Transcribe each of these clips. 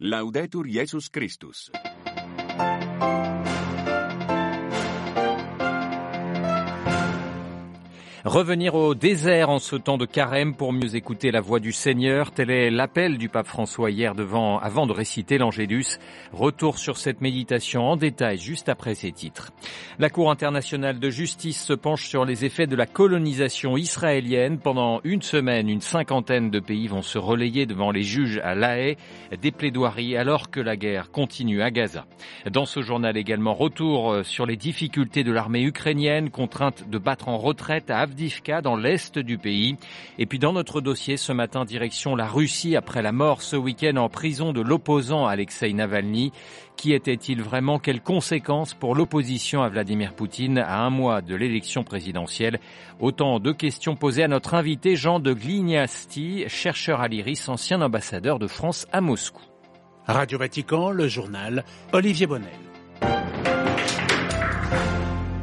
Laudetur Jesus Christus. Revenir au désert en ce temps de carême pour mieux écouter la voix du Seigneur, tel est l'appel du pape François hier devant, avant de réciter l'Angélus. Retour sur cette méditation en détail juste après ces titres. La Cour internationale de justice se penche sur les effets de la colonisation israélienne. Pendant une semaine, une cinquantaine de pays vont se relayer devant les juges à La Haye, des plaidoiries alors que la guerre continue à Gaza. Dans ce journal également, retour sur les difficultés de l'armée ukrainienne, contrainte de battre en retraite à Dans l'est du pays. Et puis dans notre dossier ce matin, direction la Russie après la mort ce week-end en prison de l'opposant Alexei Navalny. Qui était-il vraiment? Quelles conséquences pour l'opposition à Vladimir Poutine à un mois de l'élection présidentielle? Autant de questions posées à notre invité Jean de Glignasti, chercheur à l'IRIS, ancien ambassadeur de France à Moscou. Radio Vatican, le journal Olivier Bonnel.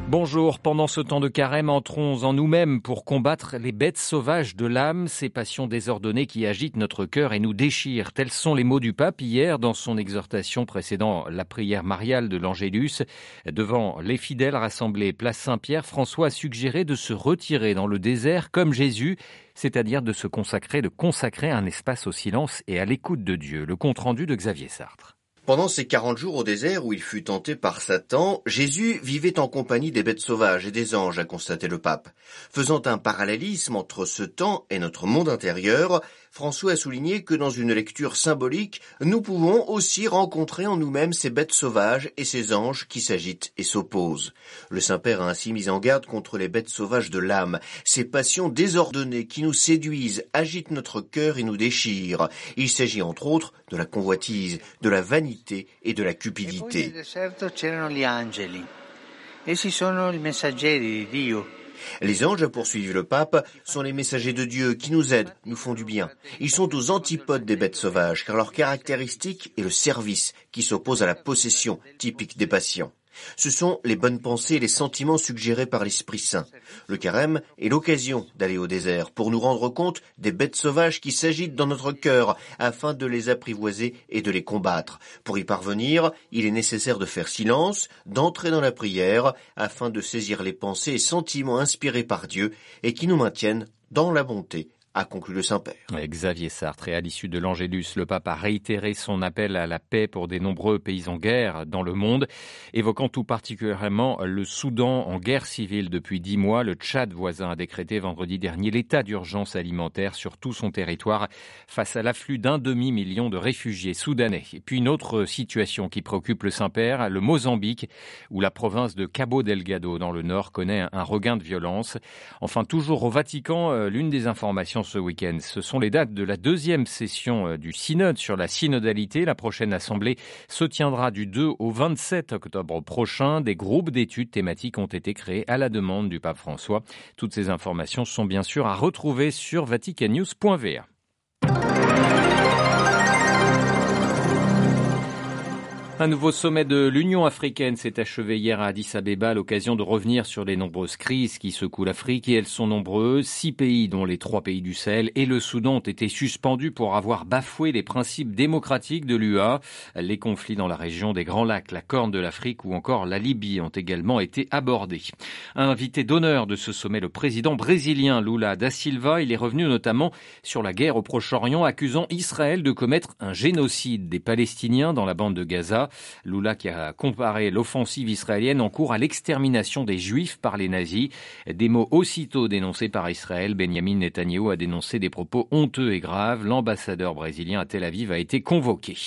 Bonjour, pendant ce temps de carême, entrons en nous-mêmes pour combattre les bêtes sauvages de l'âme, ces passions désordonnées qui agitent notre cœur et nous déchirent. Tels sont les mots du pape hier dans son exhortation précédant la prière mariale de l'Angélus. Devant les fidèles rassemblés place Saint-Pierre, François a suggéré de se retirer dans le désert comme Jésus, c'est-à-dire de se consacrer, de consacrer un espace au silence et à l'écoute de Dieu. Le compte rendu de Xavier Sartre. Pendant ces quarante jours au désert où il fut tenté par Satan, Jésus vivait en compagnie des bêtes sauvages et des anges, a constaté le pape. Faisant un parallélisme entre ce temps et notre monde intérieur, François a souligné que dans une lecture symbolique, nous pouvons aussi rencontrer en nous-mêmes ces bêtes sauvages et ces anges qui s'agitent et s'opposent. Le Saint-Père a ainsi mis en garde contre les bêtes sauvages de l'âme, ces passions désordonnées qui nous séduisent, agitent notre cœur et nous déchirent. Il s'agit entre autres de la convoitise, de la vanité et de la cupidité. Les anges, poursuivent le pape, sont les messagers de Dieu qui nous aident, nous font du bien. Ils sont aux antipodes des bêtes sauvages, car leur caractéristique est le service qui s'oppose à la possession, typique des patients. Ce sont les bonnes pensées et les sentiments suggérés par l'Esprit Saint. Le carême est l'occasion d'aller au désert pour nous rendre compte des bêtes sauvages qui s'agitent dans notre cœur afin de les apprivoiser et de les combattre. Pour y parvenir, il est nécessaire de faire silence, d'entrer dans la prière afin de saisir les pensées et sentiments inspirés par Dieu et qui nous maintiennent dans la bonté a conclu le Saint-Père. Xavier Sartre, et à l'issue de l'Angélus, le pape a réitéré son appel à la paix pour des nombreux pays en guerre dans le monde, évoquant tout particulièrement le Soudan en guerre civile depuis dix mois. Le Tchad voisin a décrété vendredi dernier l'état d'urgence alimentaire sur tout son territoire face à l'afflux d'un demi-million de réfugiés soudanais. Et puis une autre situation qui préoccupe le Saint-Père, le Mozambique, où la province de Cabo Delgado dans le nord connaît un regain de violence. Enfin, toujours au Vatican, euh, l'une des informations ce week-end. Ce sont les dates de la deuxième session euh, du synode sur la synodalité. La prochaine assemblée se tiendra du 2 au 27 octobre prochain. Des groupes d'études thématiques ont été créés à la demande du pape François. Toutes ces informations sont bien sûr à retrouver sur vaticannews.va. Un nouveau sommet de l'Union africaine s'est achevé hier à Addis Abeba l'occasion de revenir sur les nombreuses crises qui secouent l'Afrique et elles sont nombreuses. Six pays, dont les trois pays du Sahel et le Soudan, ont été suspendus pour avoir bafoué les principes démocratiques de l'UA. Les conflits dans la région des Grands Lacs, la Corne de l'Afrique ou encore la Libye ont également été abordés. Invité d'honneur de ce sommet, le président brésilien Lula da Silva, il est revenu notamment sur la guerre au Proche-Orient, accusant Israël de commettre un génocide des Palestiniens dans la bande de Gaza. Lula qui a comparé l'offensive israélienne en cours à l'extermination des Juifs par les nazis. Des mots aussitôt dénoncés par Israël. Benjamin Netanyahu a dénoncé des propos honteux et graves. L'ambassadeur brésilien à Tel Aviv a été convoqué.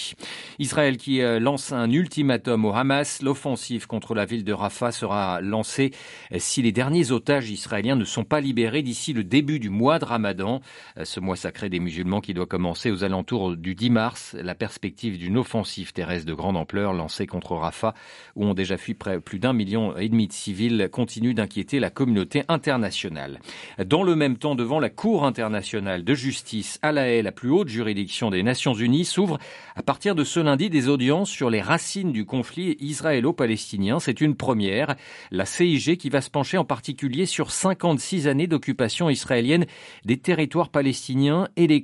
Israël qui euh, lance un ultimatum au Hamas. L'offensive contre la ville de Rafah sera lancée si les derniers otages israéliens ne sont pas libérés d'ici le début du mois de Ramadan. Euh, ce mois sacré des musulmans qui doit commencer aux alentours du 10 mars. La perspective d'une offensive terrestre de grande ampleur d'ampleur lancés contre Rafah, où ont déjà fui près, plus d'un million et demi de civils, continuent d'inquiéter la communauté internationale. Dans le même temps, devant la Cour internationale de justice à La Haye, la plus haute juridiction des Nations Unies, s'ouvre à partir de ce lundi des audiences sur les racines du conflit israélo-palestinien. C'est une première. La CIG qui va se pencher en particulier sur 56 années d'occupation israélienne des territoires palestiniens et les,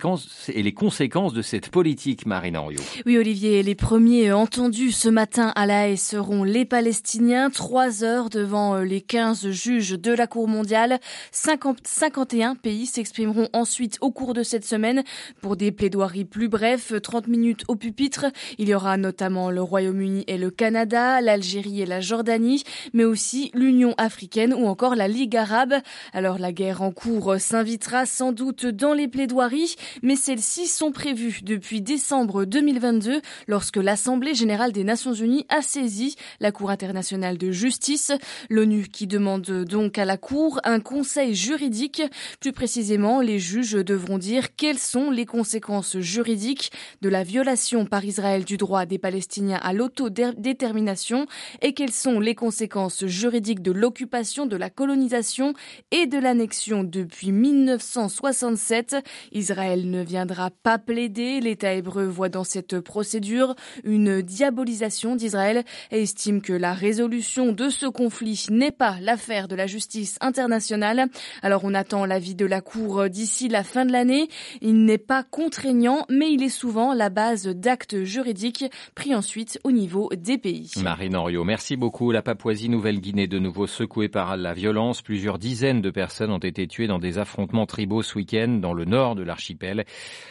et les conséquences de cette politique, Marine Henriot. Oui, Olivier, les premiers entendus ce matin à La Haye seront les Palestiniens. Trois heures devant les 15 juges de la Cour mondiale. 50, 51 pays s'exprimeront ensuite au cours de cette semaine pour des plaidoiries plus brefs, 30 minutes au pupitre. Il y aura notamment le Royaume-Uni et le Canada, l'Algérie et la Jordanie, mais aussi l'Union africaine ou encore la Ligue arabe. Alors la guerre en cours s'invitera sans doute dans les plaidoiries, mais celles-ci sont prévues depuis décembre 2022 lorsque l'Assemblée générale des Nations unies a saisi la Cour internationale de justice. L'ONU qui demande donc à la Cour un conseil juridique. Plus précisément, les juges devront dire quelles sont les conséquences juridiques de la violation par Israël du droit des Palestiniens à l'autodétermination et quelles sont les conséquences juridiques de l'occupation, de la colonisation et de l'annexion depuis 1967. Israël ne viendra pas plaider. L'État hébreu voit dans cette procédure une diabolisation d'Israël et estime que la résolution de ce conflit n'est pas l'affaire de la justice internationale. Alors on attend l'avis de la Cour d'ici la fin de l'année. Il n'est pas contraignant, mais il est souvent la base d'actes juridiques pris ensuite au niveau des pays. Marine Henriot, merci beaucoup. La Papouasie-Nouvelle-Guinée de nouveau secouée par la violence. Plusieurs dizaines de personnes ont été tuées dans des affrontements tribaux ce week-end dans le nord de l'archipel.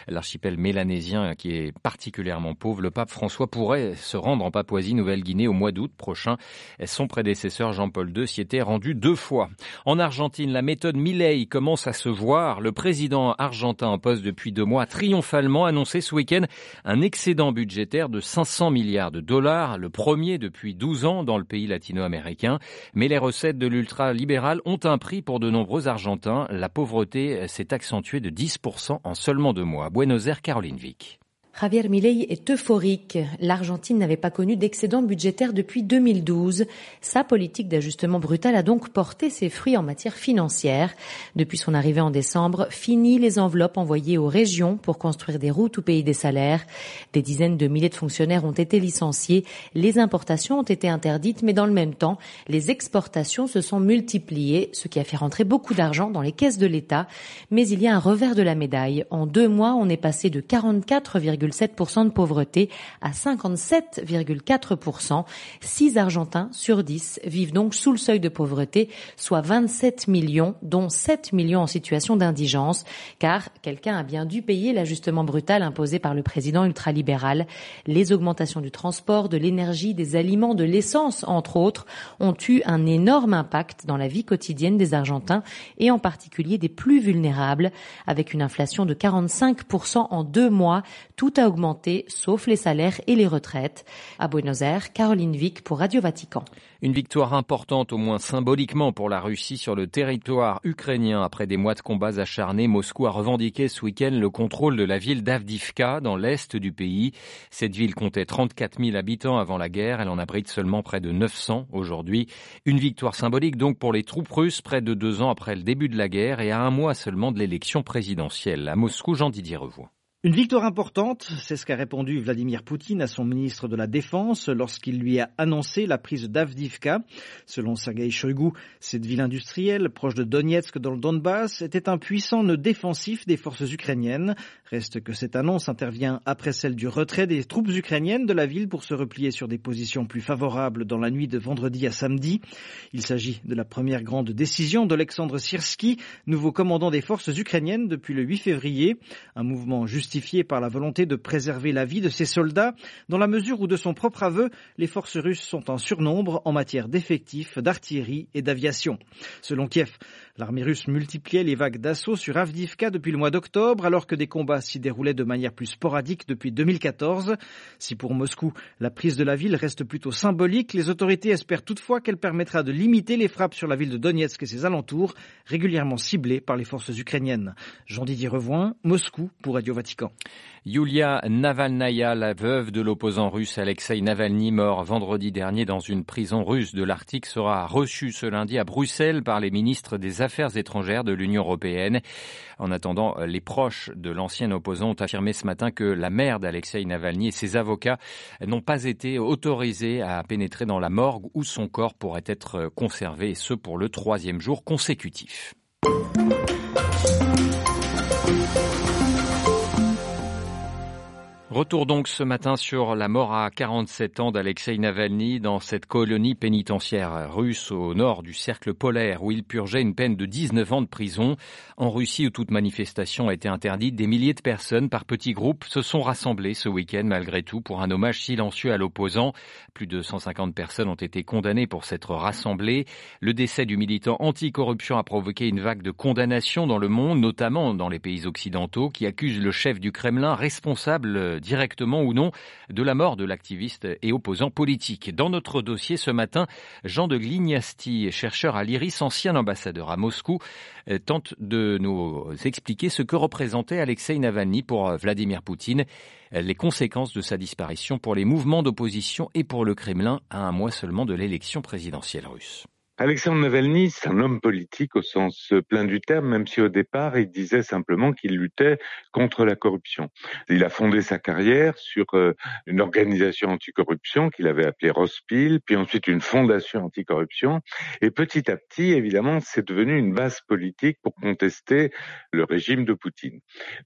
L'archipel mélanésien qui est particulièrement pauvre. Le pape François pourrait se rendre en Papouasie-Nouvelle-Guinée au mois d'août prochain. Son prédécesseur Jean-Paul II s'y était rendu deux fois. En Argentine, la méthode Milley commence à se voir. Le président argentin en poste depuis deux mois a triomphalement annoncé ce week-end un excédent budgétaire de 500 milliards de dollars, le premier depuis 12 ans dans le pays latino-américain. Mais les recettes de l'ultra-libéral ont un prix pour de nombreux Argentins. La pauvreté s'est accentuée de 10% en seulement deux mois. Buenos Aires, Caroline Vic. Javier Milei est euphorique. L'Argentine n'avait pas connu d'excédent budgétaire depuis 2012. Sa politique d'ajustement brutal a donc porté ses fruits en matière financière. Depuis son arrivée en décembre, fini les enveloppes envoyées aux régions pour construire des routes ou payer des salaires. Des dizaines de milliers de fonctionnaires ont été licenciés. Les importations ont été interdites, mais dans le même temps, les exportations se sont multipliées, ce qui a fait rentrer beaucoup d'argent dans les caisses de l'État. Mais il y a un revers de la médaille. En deux mois, on est passé de 44, 7% de pauvreté à 57,4%. 6 Argentins sur 10 vivent donc sous le seuil de pauvreté, soit 27 millions, dont 7 millions en situation d'indigence, car quelqu'un a bien dû payer l'ajustement brutal imposé par le président ultralibéral. Les augmentations du transport, de l'énergie, des aliments, de l'essence, entre autres, ont eu un énorme impact dans la vie quotidienne des Argentins et en particulier des plus vulnérables, avec une inflation de 45% en deux mois. Tout a augmenté, sauf les salaires et les retraites. À Buenos Aires, Caroline Vic pour Radio Vatican. Une victoire importante, au moins symboliquement, pour la Russie sur le territoire ukrainien. Après des mois de combats acharnés, Moscou a revendiqué ce week-end le contrôle de la ville d'Avdivka, dans l'est du pays. Cette ville comptait 34 000 habitants avant la guerre. Elle en abrite seulement près de 900 aujourd'hui. Une victoire symbolique donc pour les troupes russes, près de deux ans après le début de la guerre et à un mois seulement de l'élection présidentielle. À Moscou, Jean-Didier Revoix. Une victoire importante, c'est ce qu'a répondu Vladimir Poutine à son ministre de la Défense lorsqu'il lui a annoncé la prise d'Avdivka. Selon Sergei Shoigu, cette ville industrielle, proche de Donetsk dans le Donbass, était un puissant nœud défensif des forces ukrainiennes. Reste que cette annonce intervient après celle du retrait des troupes ukrainiennes de la ville pour se replier sur des positions plus favorables dans la nuit de vendredi à samedi. Il s'agit de la première grande décision d'Alexandre Sirski, nouveau commandant des forces ukrainiennes depuis le 8 février. Un mouvement justifié justifié par la volonté de préserver la vie de ses soldats, dans la mesure où, de son propre aveu, les forces russes sont en surnombre en matière d'effectifs, d'artillerie et d'aviation. Selon Kiev, L'armée russe multipliait les vagues d'assaut sur Avdivka depuis le mois d'octobre, alors que des combats s'y déroulaient de manière plus sporadique depuis 2014. Si pour Moscou, la prise de la ville reste plutôt symbolique, les autorités espèrent toutefois qu'elle permettra de limiter les frappes sur la ville de Donetsk et ses alentours, régulièrement ciblées par les forces ukrainiennes. Jean-Didier Revoin, Moscou pour Radio Vatican. Yulia Navalnaya, la veuve de l'opposant russe Alexei Navalny, mort vendredi dernier dans une prison russe de l'Arctique, sera reçue ce lundi à Bruxelles par les ministres des Affaires étrangères de l'Union européenne. En attendant, les proches de l'ancien opposant ont affirmé ce matin que la mère d'Alexei Navalny et ses avocats n'ont pas été autorisés à pénétrer dans la morgue où son corps pourrait être conservé, et ce pour le troisième jour consécutif. Retour donc ce matin sur la mort à 47 ans d'Alexei Navalny dans cette colonie pénitentiaire russe au nord du cercle polaire où il purgeait une peine de 19 ans de prison. En Russie où toute manifestation a été interdite, des milliers de personnes par petits groupes se sont rassemblées ce week-end malgré tout pour un hommage silencieux à l'opposant. Plus de 150 personnes ont été condamnées pour s'être rassemblées. Le décès du militant anticorruption a provoqué une vague de condamnations dans le monde, notamment dans les pays occidentaux, qui accusent le chef du Kremlin responsable directement ou non de la mort de l'activiste et opposant politique. Dans notre dossier ce matin, Jean de Glignasti, chercheur à l'IRIS, ancien ambassadeur à Moscou, euh, tente de nous expliquer ce que représentait Alexei Navalny pour euh, Vladimir Poutine, les conséquences de sa disparition pour les mouvements d'opposition et pour le Kremlin à un mois seulement de l'élection présidentielle russe. Alexandre Navalny, c'est un homme politique au sens plein du terme, même si au départ, il disait simplement qu'il luttait contre la corruption. Il a fondé sa carrière sur euh, une organisation anticorruption qu'il avait appelée Rospil, puis ensuite une fondation anticorruption. Et petit à petit, évidemment, c'est devenu une base politique pour contester le régime de Poutine.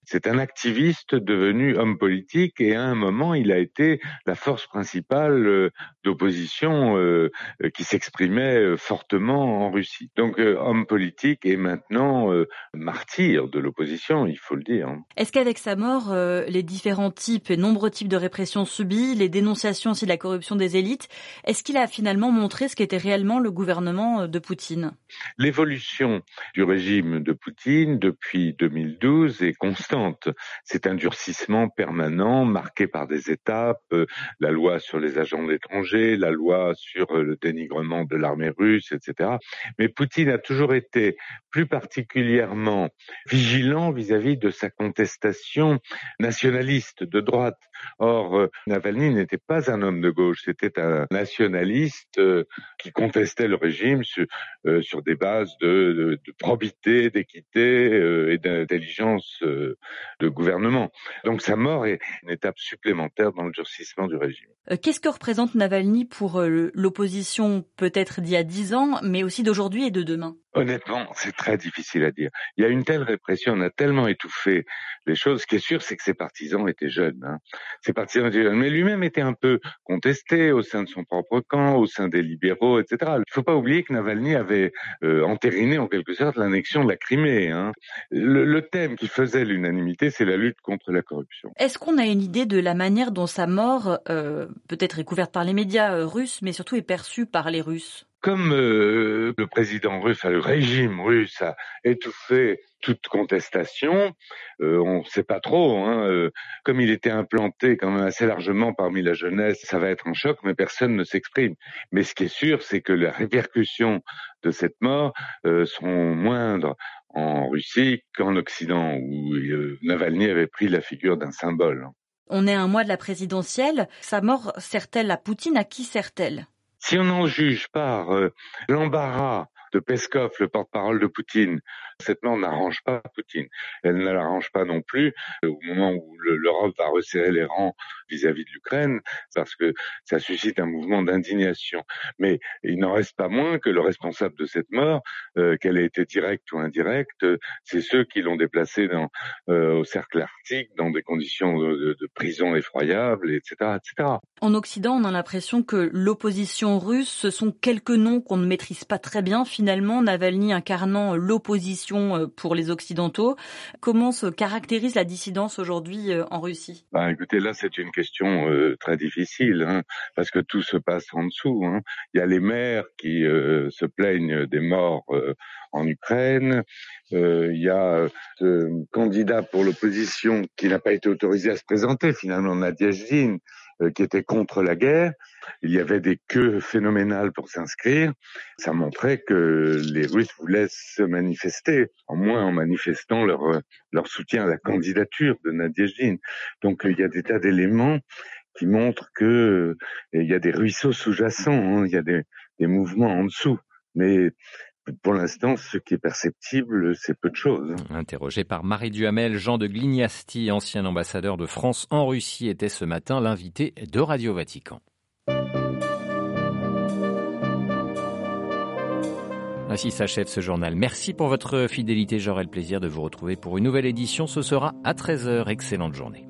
C'est un activiste devenu homme politique et à un moment, il a été la force principale euh, d'opposition euh, qui s'exprimait fortement en Russie. Donc euh, homme politique et maintenant euh, martyr de l'opposition, il faut le dire. Est-ce qu'avec sa mort, euh, les différents types et nombreux types de répression subies, les dénonciations aussi de la corruption des élites, est-ce qu'il a finalement montré ce qu'était réellement le gouvernement de Poutine? L'évolution du régime de Poutine depuis 2012 est constante. C'est un durcissement permanent marqué par des étapes, la loi sur les agents étrangers, la loi sur le dénigrement de l'armée russe, etc. Mais Poutine a toujours été plus particulièrement vigilant vis-à-vis de sa contestation nationaliste de droite. Or, euh, Navalny n'était pas un homme de gauche, c'était un nationaliste euh, qui contestait le régime sur, euh, des bases de, probité, d'équité et d'intelligence de gouvernement. Donc sa mort est une étape supplémentaire dans le durcissement du régime. Qu'est-ce que représente Navalny pour l'opposition peut-être d'il y a dix ans mais aussi d'aujourd'hui et de demain? Honnêtement, c'est très difficile à dire. Il y a une telle répression, on a tellement étouffé les choses. Ce qui est sûr, c'est que ses partisans étaient jeunes. Hein. Ses partisans étaient jeunes, mais lui-même était un peu contesté au sein de son propre camp, au sein des libéraux, etc. Il ne faut pas oublier que Navalny avait euh, entériné en quelque sorte l'annexion de la Crimée. Hein. Le, thème qui faisait l'unanimité, c'est la lutte contre la corruption. Est-ce qu'on a une idée de la manière dont sa mort, euh, peut-être est couverte par les médias euh, russes, mais surtout est perçue par les Russes? Comme euh, le président russe, le régime russe a étouffé toute contestation, euh, on ne sait pas trop. Hein, euh, comme il était implanté quand même assez largement parmi la jeunesse, ça va être un choc, mais personne ne s'exprime. Mais ce qui est sûr, c'est que les répercussions de cette mort sont moindres en Russie qu'en Occident, où Navalny avait pris la figure d'un symbole. On est un mois de la présidentielle. Sa mort sert-elle à Poutine? À qui sert-elle? Si on en juge par euh, l'embarras de Peskov, le porte-parole de Poutine, cette mort n'arrange pas Poutine. Elle ne l'arrange pas non plus au moment où l'Europe va resserrer les rangs vis-à-vis de l'Ukraine, parce que ça suscite un mouvement d'indignation. Mais il n'en reste pas moins que le responsable de cette mort, euh, qu'elle ait été directe ou indirecte, c'est ceux qui l'ont déplacé euh, au cercle arctique dans des conditions de, prison effroyables, etc., etc. En Occident, on a l'impression que l'opposition russe, ce sont quelques noms qu'on ne maîtrise pas très bien finalement, Navalny incarnant l'opposition euh, pour les Occidentaux. Comment se caractérise la dissidence aujourd'hui euh, en Russie? Bah, Écoutez, là, c'est une question euh, très difficile, hein, parce que tout se passe en dessous. Hein. Il y a les maires qui se plaignent des morts en Ukraine. il y a ce candidat pour l'opposition qui n'a pas été autorisé à se présenter, finalement, Nadia Zin, euh, qui étaient contre la guerre. Il y avait des queues phénoménales pour s'inscrire. Ça montrait que les Russes voulaient se manifester, au moins en manifestant leur, leur soutien à la candidature de Nadezhdin. Donc il y a des tas d'éléments qui montrent que il y a des ruisseaux sous-jacents, hein. il y a des, des mouvements en dessous. Mais pour l'instant, ce qui est perceptible, c'est peu de choses. Interrogé par Marie Duhamel, Jean de Glignasti, ancien ambassadeur de France en Russie, était ce matin l'invité de Radio Vatican. Ainsi s'achève ce journal. Merci pour votre fidélité. J'aurai le plaisir de vous retrouver pour une nouvelle édition. Ce sera à 13h. Excellente journée.